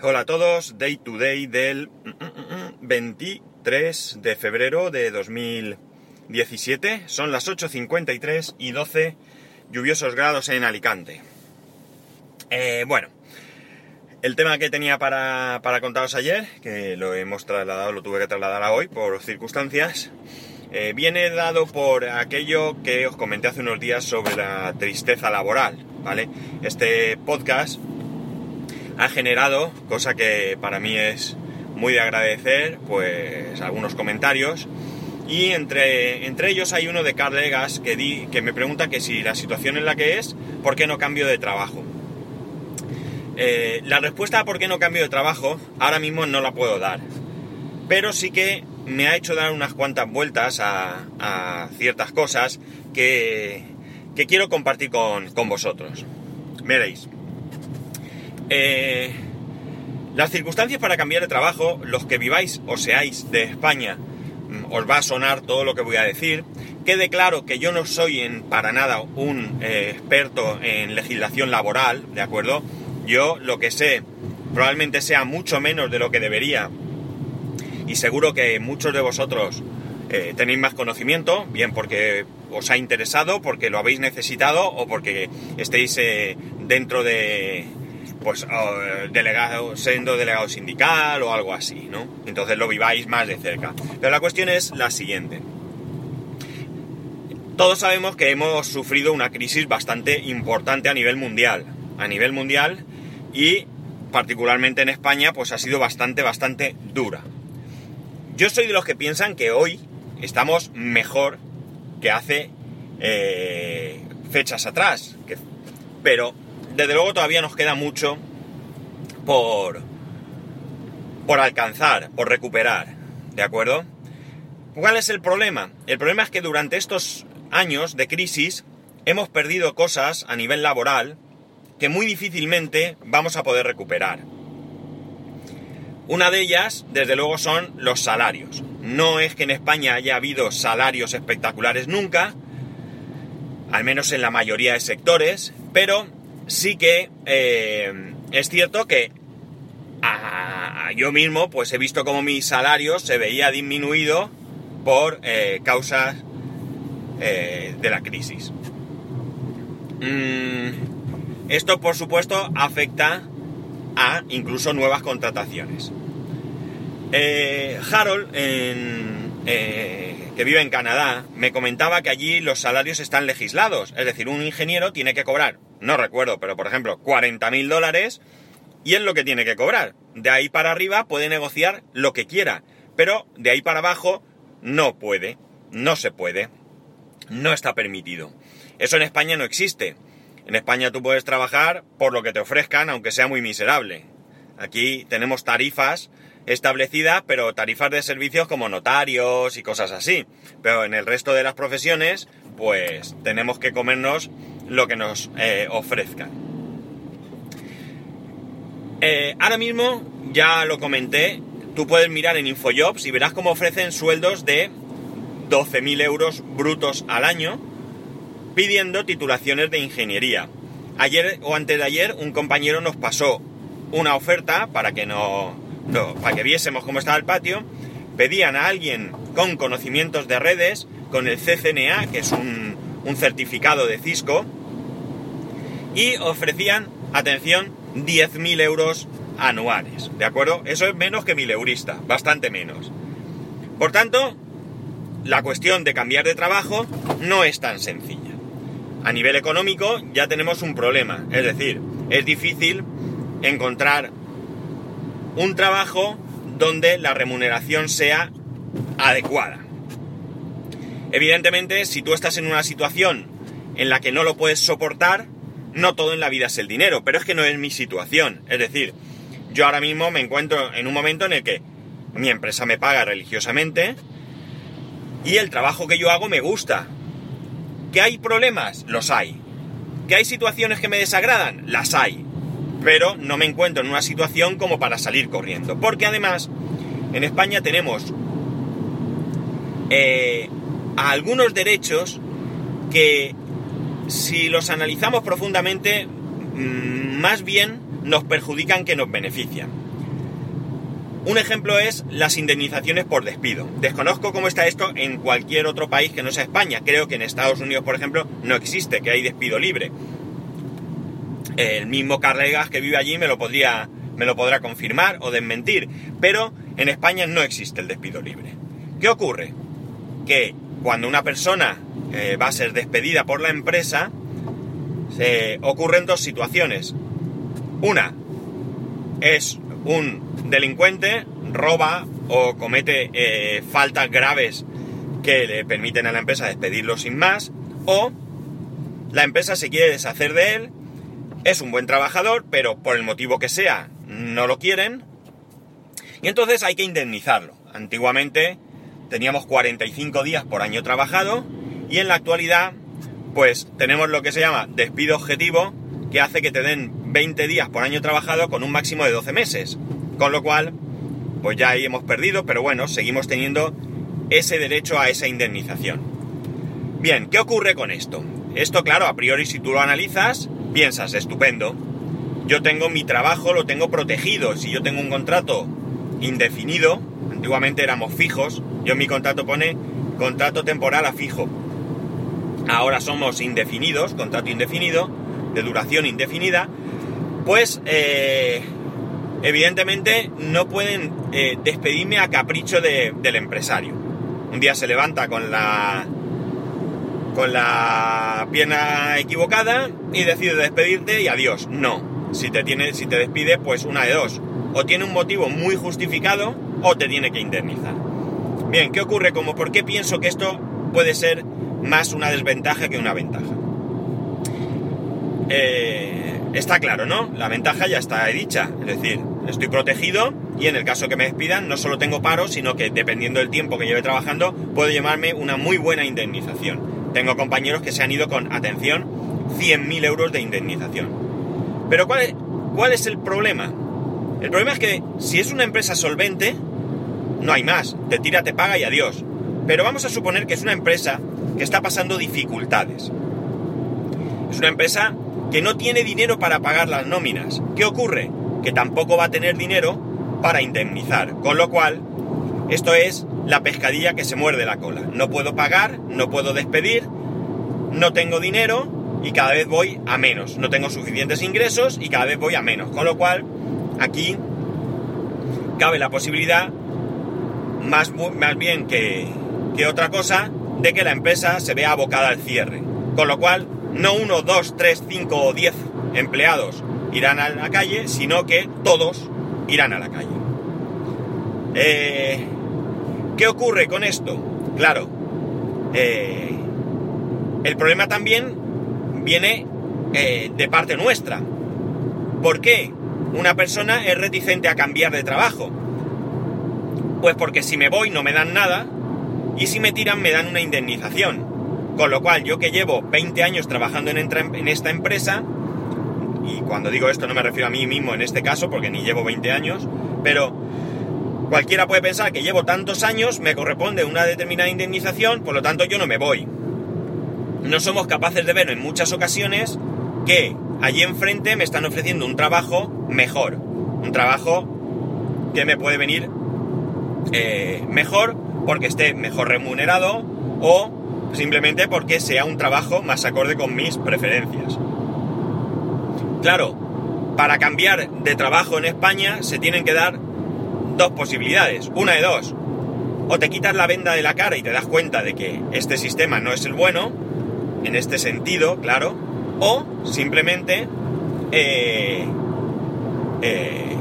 Hola a todos, Day to Day del 23 de febrero de 2017. Son las 8.53 y 12 lluviosos grados en Alicante. Eh, bueno, el tema que tenía para, para, contaros ayer, que lo hemos trasladado, lo tuve que trasladar a hoy por circunstancias, eh, viene dado por aquello que os comenté hace unos días sobre la tristeza laboral, ¿vale? Este podcast ha generado, cosa que para mí es muy de agradecer, pues algunos comentarios. Y entre, entre ellos hay uno de Carl que, di, que me pregunta que si la situación en la que es, ¿por qué no cambio de trabajo? Eh, la respuesta a por qué no cambio de trabajo ahora mismo no la puedo dar. Pero sí que me ha hecho dar unas cuantas vueltas a, a ciertas cosas que, que quiero compartir con, con vosotros. Veréis. Eh, las circunstancias para cambiar de trabajo, los que viváis o seáis de España, mm, os va a sonar todo lo que voy a decir. Quede claro que yo no soy en para nada un eh, experto en legislación laboral, ¿de acuerdo? Yo lo que sé probablemente sea mucho menos de lo que debería y seguro que muchos de vosotros eh, tenéis más conocimiento, bien porque os ha interesado, porque lo habéis necesitado o porque estéis dentro de, pues delegado, siendo delegado sindical o algo así, ¿no? Entonces lo viváis más de cerca. Pero la cuestión es la siguiente. Todos sabemos que hemos sufrido una crisis bastante importante a nivel mundial. A nivel mundial y particularmente en España, pues ha sido bastante, bastante dura. Yo soy de los que piensan que hoy estamos mejor que hace eh, fechas atrás. Pero desde luego todavía nos queda mucho por, por alcanzar, por recuperar, ¿de acuerdo? ¿Cuál es el problema? El problema es que durante estos años de crisis hemos perdido cosas a nivel laboral que muy difícilmente vamos a poder recuperar. Una de ellas, desde luego, son los salarios. No es que en España haya habido salarios espectaculares nunca, al menos en la mayoría de sectores, pero sí que eh, es cierto que a, yo mismo pues he visto como mi salario se veía disminuido por eh, causas eh, de la crisis. Mm, esto por supuesto afecta a incluso nuevas contrataciones. Harold, que vive en Canadá, me comentaba que allí los salarios están legislados. Es decir, un ingeniero tiene que cobrar, no recuerdo, pero por ejemplo, 40 mil dólares y es lo que tiene que cobrar. De ahí para arriba puede negociar lo que quiera, pero de ahí para abajo no puede, no se puede, no está permitido. Eso en España no existe. En España tú puedes trabajar por lo que te ofrezcan, aunque sea muy miserable. Aquí tenemos tarifas establecidas, pero tarifas de servicios como notarios y cosas así. Pero en el resto de las profesiones, pues tenemos que comernos lo que nos eh, ofrezcan. Eh, ahora mismo, ya lo comenté, tú puedes mirar en Infojobs y verás cómo ofrecen sueldos de 12.000 euros brutos al año pidiendo titulaciones de ingeniería. Ayer o antes de ayer un compañero nos pasó una oferta para que no, para que viésemos cómo estaba el patio. Pedían a alguien con conocimientos de redes, con el CCNA, que es un certificado de Cisco, y ofrecían, atención, 10.000 euros anuales, ¿de acuerdo? Eso es menos que mil eurista, bastante menos. Por tanto, la cuestión de cambiar de trabajo no es tan sencilla. A nivel económico ya tenemos un problema, es decir, es difícil encontrar un trabajo donde la remuneración sea adecuada. Evidentemente, si tú estás en una situación en la que no lo puedes soportar, no todo en la vida es el dinero, pero es que no es mi situación. Es decir, yo ahora mismo me encuentro en un momento en el que mi empresa me paga religiosamente y el trabajo que yo hago me gusta. ¿Que hay problemas? Los hay. ¿Que hay situaciones que me desagradan? Las hay. Pero no me encuentro en una situación como para salir corriendo. Porque además, en España tenemos eh, algunos derechos que si los analizamos profundamente, mm, más bien nos perjudican que nos benefician. Un ejemplo es las indemnizaciones por despido. Desconozco cómo está esto en cualquier otro país que no sea España. Creo que en Estados Unidos, por ejemplo, no existe, que hay despido libre. El mismo Carlegas que vive allí me lo podría, me lo podrá confirmar o desmentir. Pero en España no existe el despido libre. ¿Qué ocurre? Que cuando una persona eh, va a ser despedida por la empresa, se ocurren dos situaciones. Una es un delincuente roba o comete eh, faltas graves que le permiten a la empresa despedirlo sin más, o la empresa se quiere deshacer de él, es un buen trabajador, pero por el motivo que sea no lo quieren, y entonces hay que indemnizarlo. Antiguamente teníamos 45 días por año trabajado y en la actualidad pues tenemos lo que se llama despido objetivo que hace que te den 20 días por año trabajado con un máximo de 12 meses. Con lo cual, pues ya ahí hemos perdido, pero bueno, seguimos teniendo ese derecho a esa indemnización. Bien, ¿qué ocurre con esto? Esto, claro, a priori si tú lo analizas, piensas, estupendo. Yo tengo mi trabajo, lo tengo protegido. Si yo tengo un contrato indefinido, antiguamente éramos fijos, yo mi contrato pone contrato temporal a fijo. Ahora somos indefinidos, contrato indefinido, de duración indefinida, pues eh, evidentemente no pueden eh, despedirme a capricho del empresario. Un día se levanta con la con la pierna equivocada y decide despedirte y adiós. No. Si te tiene, si te despide, pues una de dos. O tiene un motivo muy justificado o te tiene que indemnizar. Bien, ¿qué ocurre? Como por qué pienso que esto puede ser más una desventaja que una ventaja. Eh, está claro, ¿no? La ventaja ya está dicha. Es decir, estoy protegido y en el caso que me despidan no solo tengo paro, sino que dependiendo del tiempo que lleve trabajando, puedo llevarme una muy buena indemnización. Tengo compañeros que se han ido con, atención, 100.000 euros de indemnización. Pero ¿cuál es, ¿cuál es el problema? El problema es que si es una empresa solvente, no hay más. Te tira, te paga y adiós. Pero vamos a suponer que es una empresa que está pasando dificultades. Es una empresa que no tiene dinero para pagar las nóminas. ¿Qué ocurre? Que tampoco va a tener dinero para indemnizar. Con lo cual, esto es la pescadilla que se muerde la cola. No puedo pagar, no puedo despedir, no tengo dinero y cada vez voy a menos. No tengo suficientes ingresos y cada vez voy a menos. Con lo cual, aquí cabe la posibilidad, más, más bien que, que otra cosa, de que la empresa se vea abocada al cierre. Con lo cual, no uno, dos, tres, cinco o diez empleados irán a la calle, sino que todos irán a la calle. Eh, ¿Qué ocurre con esto? Claro, eh, el problema también viene eh, de parte nuestra. ¿Por qué una persona es reticente a cambiar de trabajo? Pues porque si me voy no me dan nada y si me tiran me dan una indemnización. Con lo cual, yo que llevo 20 años trabajando en, esta empresa, y cuando digo esto no me refiero a mí mismo en este caso, porque ni llevo 20 años, pero cualquiera puede pensar que llevo tantos años, me corresponde una determinada indemnización, por lo tanto yo no me voy. No somos capaces de ver en muchas ocasiones que allí enfrente me están ofreciendo un trabajo mejor, un trabajo que me puede venir eh, mejor porque esté mejor remunerado o simplemente porque sea un trabajo más acorde con mis preferencias. Claro, para cambiar de trabajo en España se tienen que dar dos posibilidades, una de dos. O te quitas la venda de la cara y te das cuenta de que este sistema no es el bueno, en este sentido, claro, o simplemente eh, eh,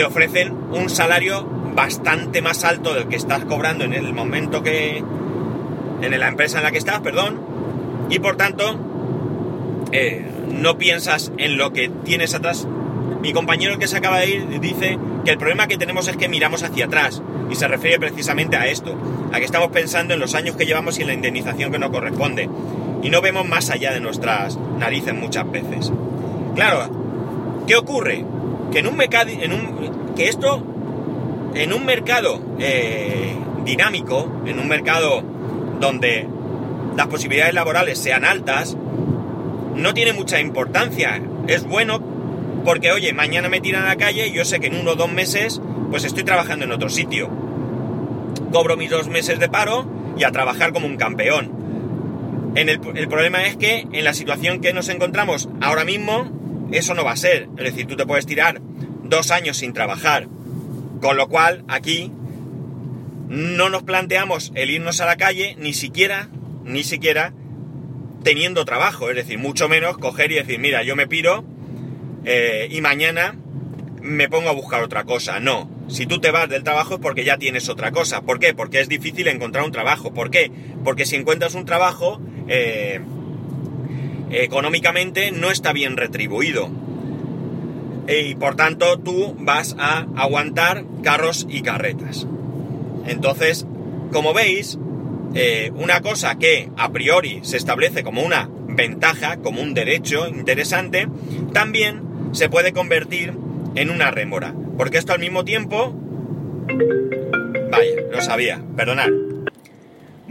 te ofrecen un salario bastante más alto del que estás cobrando en el momento que, en la empresa en la que estás, perdón, y por tanto eh, no piensas en lo que tienes atrás. Mi compañero que se acaba de ir dice que el problema que tenemos es que miramos hacia atrás y se refiere precisamente a esto, a que estamos pensando en los años que llevamos y en la indemnización que nos corresponde y no vemos más allá de nuestras narices muchas veces. Claro, ¿qué ocurre? Que en un mercado, en un, que esto, en un mercado eh, dinámico, en un mercado donde las posibilidades laborales sean altas, no tiene mucha importancia. Es bueno porque oye, mañana me tiran a la calle y yo sé que en uno o dos meses pues estoy trabajando en otro sitio. Cobro mis dos meses de paro y a trabajar como un campeón. En el, el problema es que en la situación que nos encontramos ahora mismo, eso no va a ser. Es decir, tú te puedes tirar dos años sin trabajar. Con lo cual, aquí no nos planteamos el irnos a la calle, ni siquiera, ni siquiera teniendo trabajo. Es decir, mucho menos coger y decir, mira, yo me piro eh, y mañana me pongo a buscar otra cosa. No. Si tú te vas del trabajo es porque ya tienes otra cosa. ¿Por qué? Porque es difícil encontrar un trabajo. ¿Por qué? Porque si encuentras un trabajo, eh, económicamente no está bien retribuido. Y por tanto tú vas a aguantar carros y carretas. Entonces, como veis, eh, una cosa que a priori se establece como una ventaja, como un derecho interesante, también se puede convertir en una rémora. Porque esto al mismo tiempo... Vaya, lo sabía, perdonad.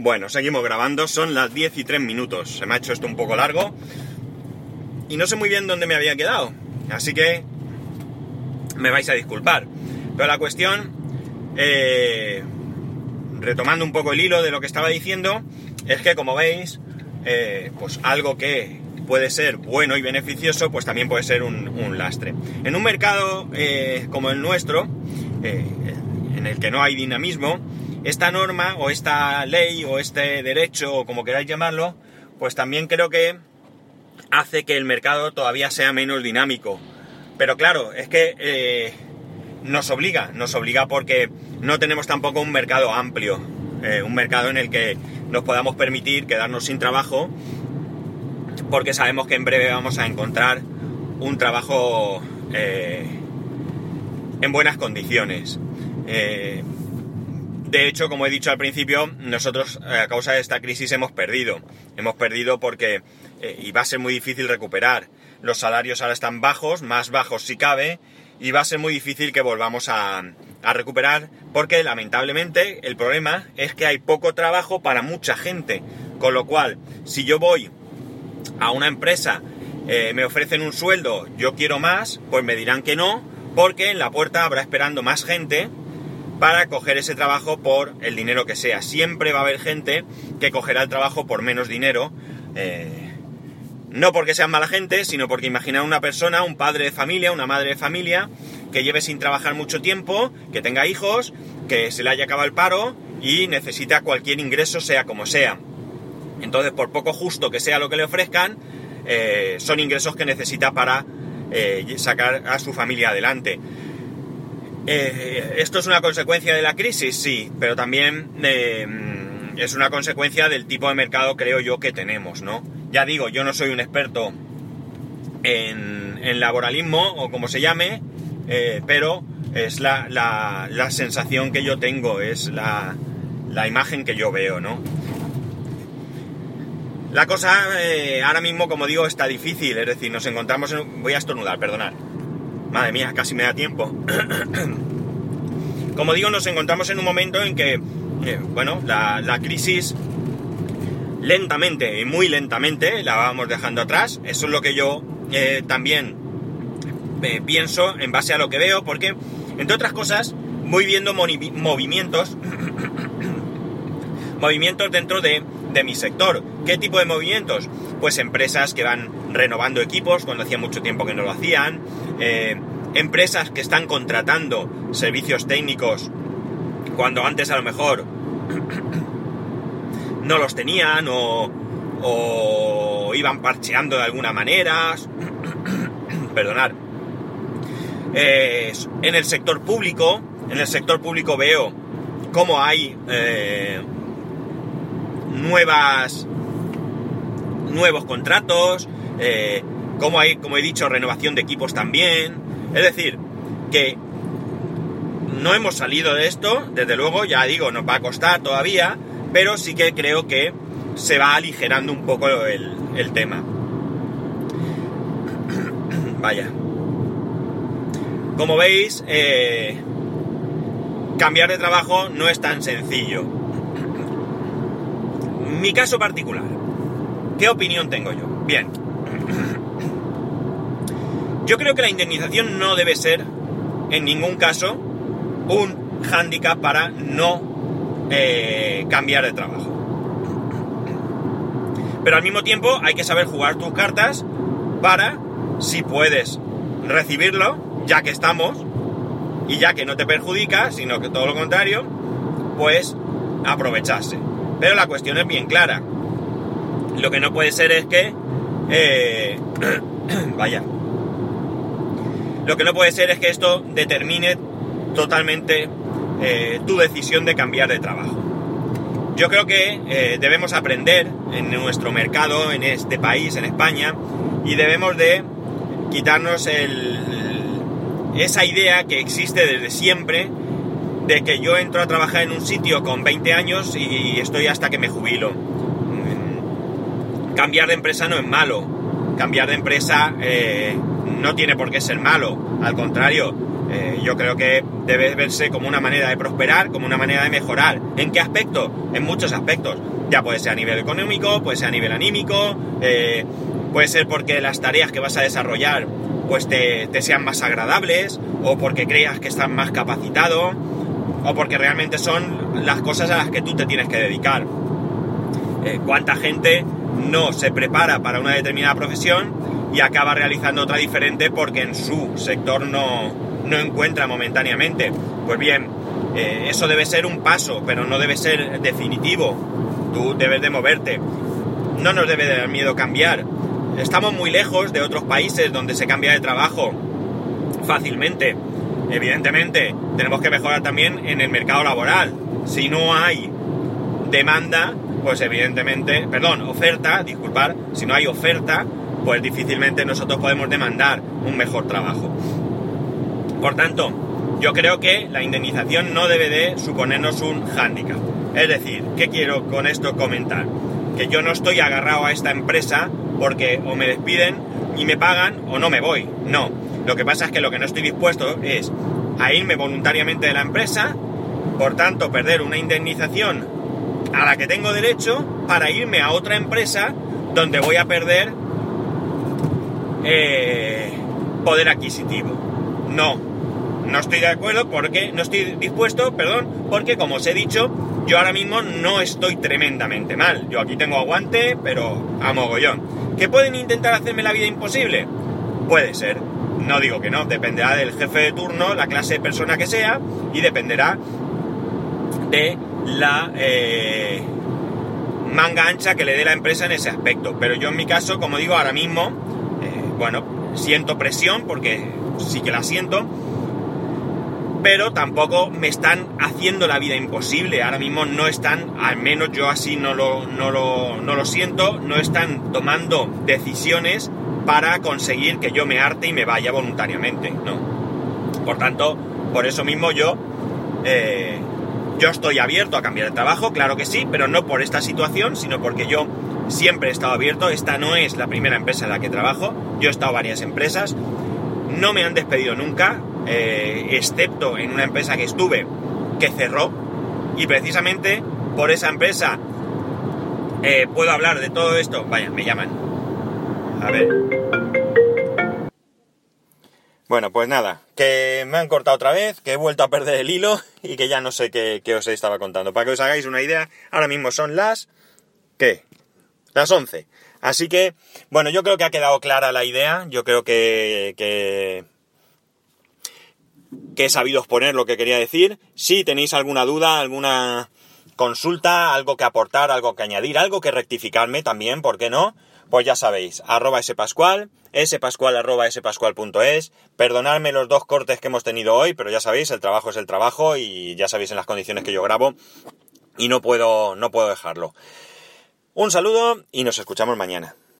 Bueno, seguimos grabando, son las 10 y 3 minutos. Se me ha hecho esto un poco largo. Y no sé muy bien dónde me había quedado. Así que me vais a disculpar. Pero la cuestión, eh, retomando un poco el hilo de lo que estaba diciendo, es que como veis, eh, pues algo que puede ser bueno y beneficioso, pues también puede ser un, lastre. En un mercado eh, como el nuestro, en el que no hay dinamismo, esta norma o esta ley o este derecho o como queráis llamarlo, pues también creo que hace que el mercado todavía sea menos dinámico. Pero claro, es que eh, nos obliga, nos obliga porque no tenemos tampoco un mercado amplio, un mercado en el que nos podamos permitir quedarnos sin trabajo porque sabemos que en breve vamos a encontrar un trabajo eh, en buenas condiciones. Eh, de hecho, como he dicho al principio, nosotros eh, a causa de esta crisis hemos perdido. Hemos perdido porque, y va a ser muy difícil recuperar, los salarios ahora están bajos, más bajos si cabe, y va a ser muy difícil que volvamos a, a recuperar porque lamentablemente el problema es que hay poco trabajo para mucha gente. Con lo cual, si yo voy a una empresa eh, me ofrecen un sueldo, yo quiero más, pues me dirán que no, porque en la puerta habrá esperando más gente para coger ese trabajo por el dinero que sea. Siempre va a haber gente que cogerá el trabajo por menos dinero. Eh, no porque sean mala gente, sino porque imagina una persona, un padre de familia, una madre de familia, que lleve sin trabajar mucho tiempo, que tenga hijos, que se le haya acabado el paro y necesita cualquier ingreso, sea como sea. Entonces, por poco justo que sea lo que le ofrezcan, eh, son ingresos que necesita para eh, sacar a su familia adelante. Eh, ¿Esto es una consecuencia de la crisis? Sí, pero también es una consecuencia del tipo de mercado, creo yo, que tenemos, ¿no? Ya digo, yo no soy un experto en, laboralismo o como se llame, pero es la, la, sensación que yo tengo, es la, la imagen que yo veo, ¿no? La cosa eh, ahora mismo, como digo, está difícil, es decir, nos encontramos en... Voy a estornudar, perdonad. Madre mía, casi me da tiempo. como digo, nos encontramos en un momento en que, eh, bueno, la, crisis lentamente y muy lentamente la vamos dejando atrás. Eso es lo que yo eh, también pienso en base a lo que veo, porque, entre otras cosas, voy viendo movimientos, movimientos dentro de de mi sector. ¿Qué tipo de movimientos? Pues empresas que van renovando equipos cuando hacía mucho tiempo que no lo hacían, eh, empresas que están contratando servicios técnicos cuando antes a lo mejor no los tenían o, iban parcheando de alguna manera. Perdonad. en el sector público, en el sector público veo cómo hay eh, nuevas nuevos contratos, eh, como hay, como he dicho, renovación de equipos también. Es decir, que no hemos salido de esto, desde luego, ya digo, nos va a costar todavía, pero sí que creo que se va aligerando un poco el, tema. Vaya. Como veis, eh, cambiar de trabajo no es tan sencillo mi caso particular, ¿qué opinión tengo yo? Bien. Yo creo que la indemnización no debe ser, en ningún caso, un hándicap para no eh, cambiar de trabajo. Pero al mismo tiempo hay que saber jugar tus cartas para, si puedes recibirlo, ya que estamos, y ya que no te perjudica, sino que todo lo contrario, pues aprovecharse. Pero la cuestión es bien clara. Lo que no puede ser es que... Eh, vaya. Lo que no puede ser es que esto determine totalmente eh, tu decisión de cambiar de trabajo. Yo creo que eh, debemos aprender en nuestro mercado, en este país, en España, y debemos de quitarnos esa idea que existe desde siempre de que yo entro a trabajar en un sitio con 20 años y estoy hasta que me jubilo. Cambiar de empresa no es malo. Cambiar de empresa eh, no tiene por qué ser malo. Al contrario, eh, yo creo que debe verse como una manera de prosperar, como una manera de mejorar. ¿En qué aspecto? En muchos aspectos. Ya puede ser a nivel económico, puede ser a nivel anímico, eh, puede ser porque las tareas que vas a desarrollar pues te, sean más agradables, o porque creas que estás más capacitado, o porque realmente son las cosas a las que tú te tienes que dedicar. ¿Cuánta gente no se prepara para una determinada profesión y acaba realizando otra diferente porque en su sector no, no encuentra momentáneamente? Pues bien, eh, eso debe ser un paso, pero no debe ser definitivo. Tú debes de moverte. No nos debe dar miedo cambiar Estamos muy lejos de otros países donde se cambia de trabajo fácilmente. Evidentemente, tenemos que mejorar también en el mercado laboral. Si no hay demanda, pues evidentemente, perdón, oferta, disculpar, si no hay oferta, pues difícilmente nosotros podemos demandar un mejor trabajo. Por tanto, yo creo que la indemnización no debe de suponernos un hándicap. Es decir, ¿qué quiero con esto comentar? Que yo no estoy agarrado a esta empresa porque o me despiden y me pagan o no me voy. No. Lo que pasa es que lo que no estoy dispuesto es a irme voluntariamente de la empresa, por tanto perder una indemnización a la que tengo derecho para irme a otra empresa donde voy a perder eh, poder adquisitivo. No, no estoy de acuerdo porque no estoy dispuesto, perdón, porque como os he dicho, yo ahora mismo no estoy tremendamente mal. Yo aquí tengo aguante, pero a mogollón. ¿Que pueden intentar hacerme la vida imposible? Puede ser. No digo que no, dependerá del jefe de turno, la clase de persona que sea, y dependerá de la eh, manga ancha que le dé la empresa en ese aspecto. Pero yo en mi caso, como digo, ahora mismo, eh, bueno, siento presión, porque sí que la siento, pero tampoco me están haciendo la vida imposible. Ahora mismo no están, al menos yo así no lo, no lo, siento, no están tomando decisiones para conseguir que yo me arte y me vaya voluntariamente, ¿no? Por tanto, por eso mismo yo, eh, yo estoy abierto a cambiar de trabajo, claro que sí, pero no por esta situación, sino porque yo siempre he estado abierto. Esta no es la primera empresa en la que trabajo, yo he estado en varias empresas, no me han despedido nunca, eh, excepto en una empresa que estuve que cerró y precisamente por esa empresa eh, puedo hablar de todo esto. Vaya, me llaman. A ver. Bueno, pues nada, que me han cortado otra vez, que he vuelto a perder el hilo y que ya no sé qué, os estaba contando. Para que os hagáis una idea, ahora mismo son las... ¿Qué? Las 11. Así que, bueno, yo creo que ha quedado clara la idea. Yo creo que, que que he sabido exponer lo que quería decir. Si tenéis alguna duda, alguna consulta, algo que aportar, algo que añadir, algo que rectificarme también, ¿por qué no? Pues ya sabéis, arroba spascual, spascual arroba spascual.es, perdonadme los dos cortes que hemos tenido hoy, pero ya sabéis, el trabajo es el trabajo y ya sabéis en las condiciones que yo grabo y no puedo, no puedo dejarlo. Un saludo y nos escuchamos mañana.